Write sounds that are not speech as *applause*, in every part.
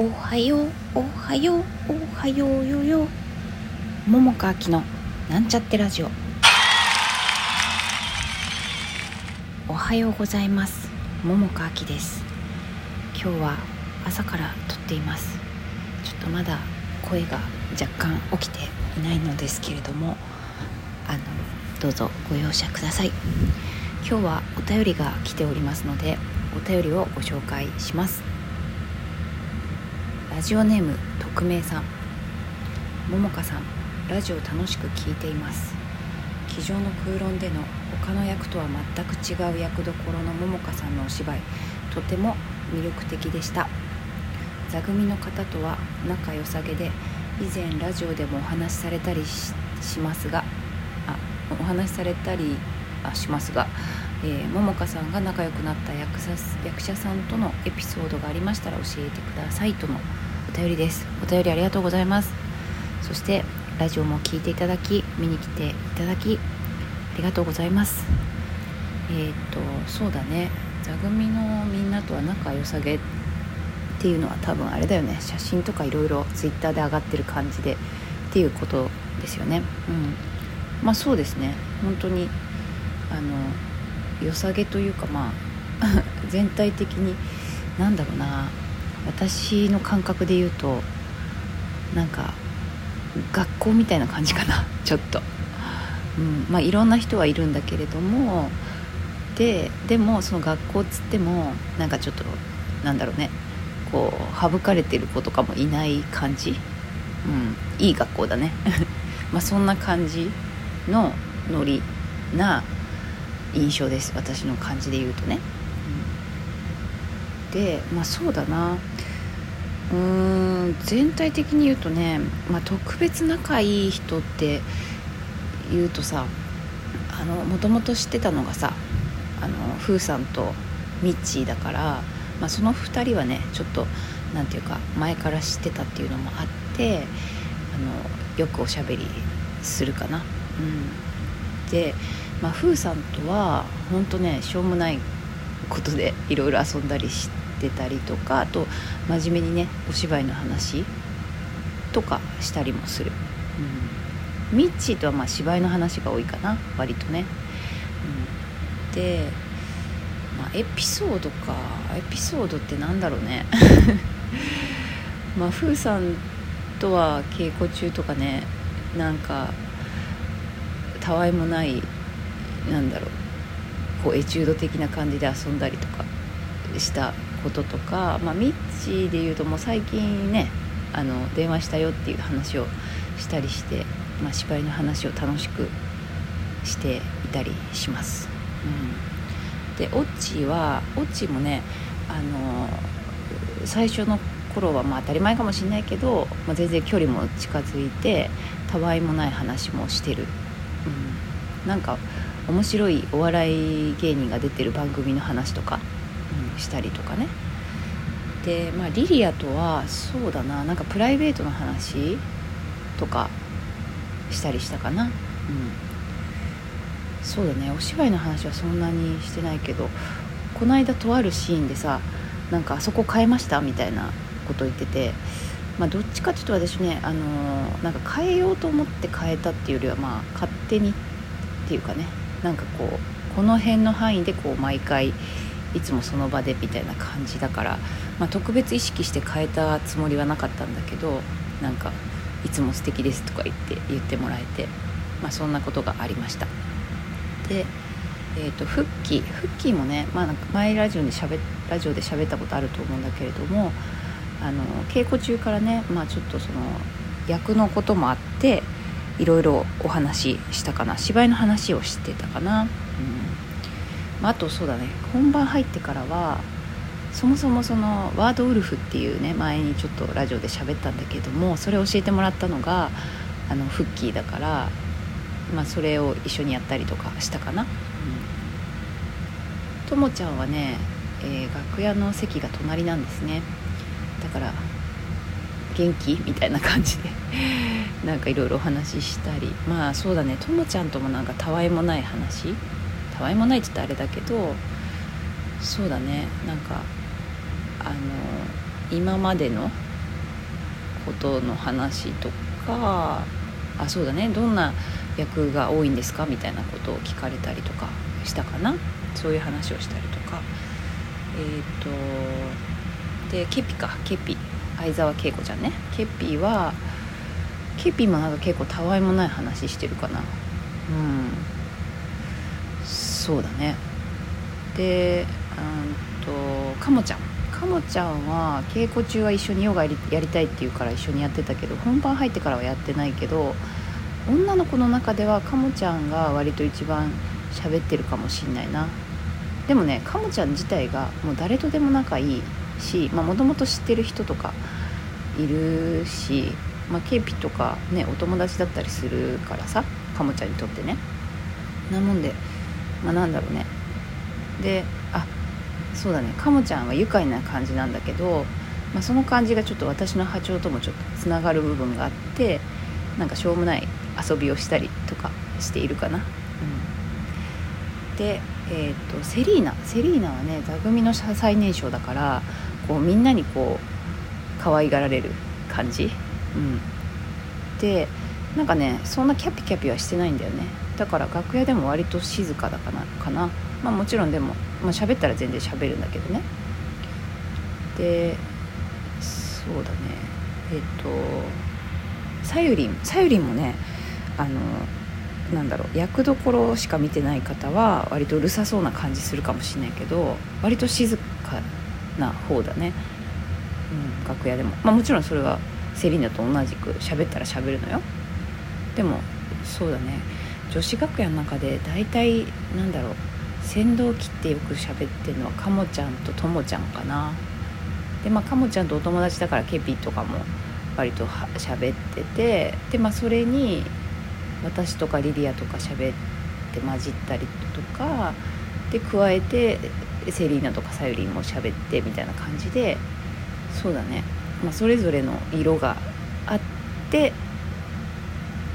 おはようおはようおはようよよ。桃佳明のなんちゃってラジオ。おはようございます。桃佳明です。今日は朝から撮っています。ちょっとまだ声が若干起きていないのですけれどもあのどうぞご容赦ください。今日はお便りが来ておりますのでお便りをご紹介します。ラジオネーム匿名さんももかさんラジオ楽しく聞いています。机上の空論での他の役とは全く違う役どころのももかさんのお芝居とても魅力的でした。座組の方とは仲良さげで以前ラジオでもお話しされたりしますがあお話しされたりあしますがえー、桃香さんが仲良くなった役者役者さんとのエピソードがありましたら教えてくださいとの便りです。お便りありがとうございます。そしてラジオも聞いていただき見に来ていただきありがとうございます。えっ、とそうだね。座組のみんなとは仲良さげっていうのは多分あれだよね。写真とかいろいろ twitter で上がってる感じでっていうことですよね。うん。まあそうですね。本当にあの良さげというかまあ *laughs* 全体的になんだろうな。私の感覚で言うとなんか学校みたいな感じかな *laughs* ちょっと、うんまあ、いろんな人はいるんだけれどもででもその学校っつってもなんかちょっとなんだろうねこう省かれてる子とかもいない感じ、うん、いい学校だね。*laughs* まあそんな感じのノリな印象です私の感じで言うとね、でまあそうだなうーん全体的に言うとね、まあ、特別仲いい人って言うとさあのもともと知ってたのがさあのフーさんとミッチーだから、まあ、その2人はねちょっと何て言うか前から知ってたっていうのもあってあのよくおしゃべりするかな。うん、でまあ、フーさんとは本当ねしょうもないことでいろいろ遊んだりしてたりとかあと真面目にねお芝居の話とかしたりもする、うん、ミッチーとはまあ芝居の話が多いかな割とね、うん、で、まあ、エピソードか。エピソードってなんだろうね。*laughs* まあフーさんとは稽古中とかねなんかたわいもないなんだろうこうエチュード的な感じで遊んだりとかしたこととか、まあ、ミッチーでいうともう最近ねあの電話したよっていう話をしたりして、まあ、芝居の話を楽しくしていたりします。うん、でオッチーはオッチーもねあの最初の頃はまあ当たり前かもしれないけど、まあ、全然距離も近づいてたわいもない話もしてる、うん、なんか面白いお笑い芸人が出てる番組の話とか、したりとかね。でまあリリアとはそうだな。なんかプライベートの話とかしたりしたかな。うん。そうだね。お芝居の話はそんなにしてないけどこの間とあるシーンでさなんかあそこ変えましたみたいなこと言っててまあどっちかっていうと私ねあのー、なんか変えようと思って変えたっていうよりはまあ勝手にっていうかね。なんかこうこの辺の範囲でこう毎回いつもその場でみたいな感じだから、まあ、特別意識して変えたつもりはなかったんだけどなんか「いつも素敵です」とか言って言ってもらえて、まあ、そんなことがありました。で、えーと、フッキーフッキーもね、まあ、なんか前ラジオにしゃべラジオで喋ったことあると思うんだけれどもあの稽古中からね、まあ、ちょっとその役のこともあっていろいろお話ししたかな芝居の話をしてたかな、うん。まあ、あとそうだね。本番入ってからはそもそもそのワードウルフっていうね前にちょっとラジオで喋ったんだけどもそれを教えてもらったのがあのフッキーだから、まあ、それを一緒にやったりとかしたかな。とも、ちゃんはね、えー、楽屋の席が隣なんですね。だから元気？みたいな感じで *laughs* なんかいろいろお話ししたり。まあそうだね。ともちゃんともなんかたわいもない話。たわいもないって言ったらあれだけどそうだね。なんかあの今までのことの話とかあそうだね。どんな役が多いんですか？みたいなことを聞かれたりとかしたかな？そういう話をしたりとか。えっ、ー、とでケピか。ケピ。相沢恵子ちゃんね。ケピはケピもなんか結構たわいもない話してるかな。うん。そうだね。でうんとカモちゃん。カモちゃんは稽古中は一緒にヨガやりたいって言うから一緒にやってたけど本番入ってからはやってないけど女の子の中ではカモちゃんが割と一番喋ってるかもしんないな。でもねカモちゃん自体がもう誰とでも仲いいしもともと知ってる人とかいるし、まあ、ケーピとかねお友達だったりするからさカモちゃんにとってね。なもんでまあなんだろうね。であそうだね。カモちゃんは愉快な感じなんだけど、まあ、その感じがちょっと私の波長ともちょっとつながる部分があってなんかしょうもない遊びをしたりとかしているかな、うん、で、えーと、セリーナ。セリーナはね座組の最年少だからこうみんなにこう可愛がられる感じ、うん、でなんかねそんなキャピキャピはしてないんだよね。だから楽屋でも割と静かだかなかな。まあもちろんでも、まあ、喋ったら全然喋るんだけどね。でそうだね。えっ、とさゆりんさゆりんもねあのなんだろう役どころしか見てない方は割とうるさそうな感じするかもしれないけど割と静かな方だね、うん、楽屋でも、まあ、もちろんそれはセリーナと同じく喋ったら喋るのよ。でもそうだね。女子楽屋の中で大体なんだろう先導切ってよく喋ってるのはカモちゃんとトモちゃんかな。でまあカモちゃんとお友達だからケピとかも割と喋っててでまあそれに私とかリリアとか喋って混じったりとかで加えてセリーナとかさゆりんも喋ってみたいな感じでそうだね、まあ、それぞれの色があって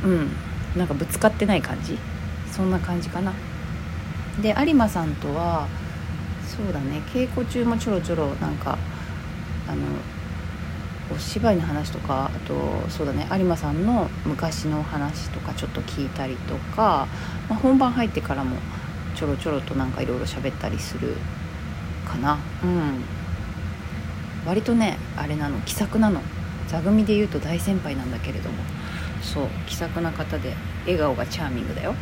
うん。なんかぶつかってない感じ？そんな感じかな？で有馬さんとはそうだね。稽古中もちょろちょろなんかあのお芝居の話とかあとそうだね。有馬さんの昔の話とかちょっと聞いたりとか、まあ、本番入ってからもちょろちょろとなんかいろいろ喋ったりするかな。うん。割とねあれなの気さくなの。座組で言うと大先輩なんだけれども。そう気さくな方で笑顔がチャーミングだよ、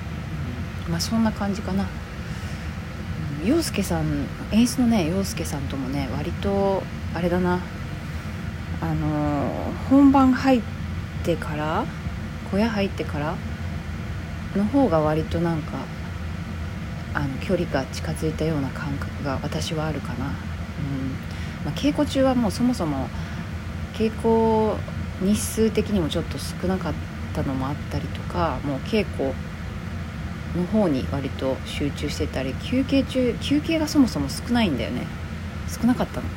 うん、まあそんな感じかな。洋介さん演出のね洋介さんともね割とあれだな。あの本番入ってから小屋入ってからの方が割となんかあの距離が近づいたような感覚が私はあるかな、うん。まあ、稽古中はもうそもそも稽古日数的にもちょっと少なかったのもあったりとかもう稽古の方に割と集中してたり休憩中休憩がそもそも少ないんだよね。少なかったの。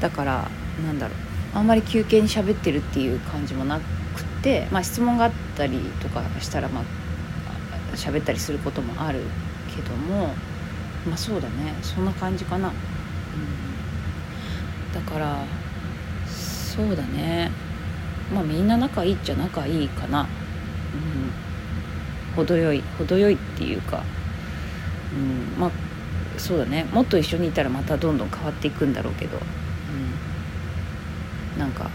だからなんだろうあんまり休憩に喋ってるっていう感じもなくて、まあ、質問があったりとかしたらまあ喋ったりすることもあるけどもまあそうだね。そんな感じかな、うん、だからそうだね。まあみんな仲いいっちゃ仲いいかな、うん、程よい程よいっていうか、うん、まあそうだね。もっと一緒にいたらまたどんどん変わっていくんだろうけど、うん、なんか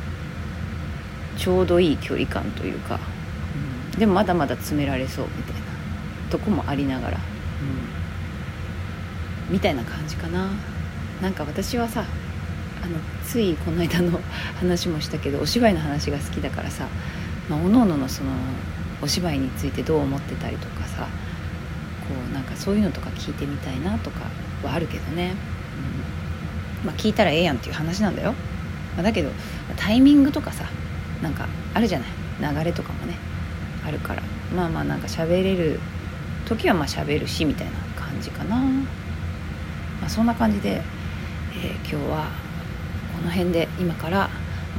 ちょうどいい距離感というか、うん、でもまだまだ詰められそうみたいな。とこもありながら、うん、みたいな感じかな。なんか私はさあのついこの間の話もしたけどお芝居の話が好きだからさ、まあ、おのおののそのお芝居についてどう思ってたりとかさこうなんかそういうのとか聞いてみたいなとかはあるけどね、うん。まあ、聞いたらええやんっていう話なんだよ、まあ、だけどタイミングとかさなんかあるじゃない。流れとかもねあるから。まあまあなんか喋れる時はまあ喋るしみたいな感じかな、まあ、そんな感じで、えー、今日はこの辺で今から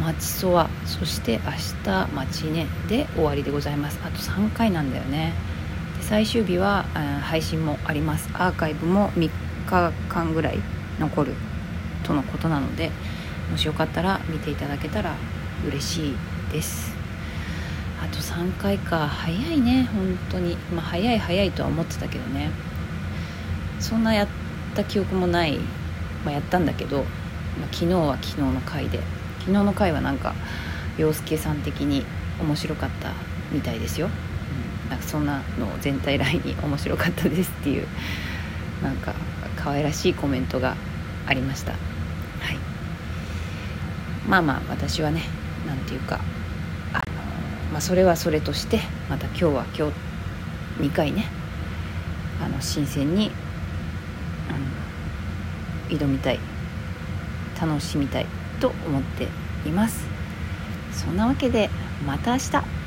マチソワそして明日マチネで終わりでございます。あと3回なんだよね。で最終日は、うん、配信もあります。アーカイブも3日間ぐらい残るとのことなのでもしよかったら見ていただけたら嬉しいです。あと3回か。早いね本当に。まあ早い早いとは思ってたけどね。そんなやった記憶もない、まあ、やったんだけど、昨日は昨日の回で昨日の回はなんか洋介さん的に面白かったみたいですよ、うん、なんかそんなの全体ラインに *laughs* 面白かったですっていうなんか可愛らしいコメントがありました。はい。まあまあ私はね何て言うかあの、まあ、それはそれとしてまた今日は今日2回ねあの新鮮に、うん、挑みたい楽しみたいと思っています。そんなわけでまた明日。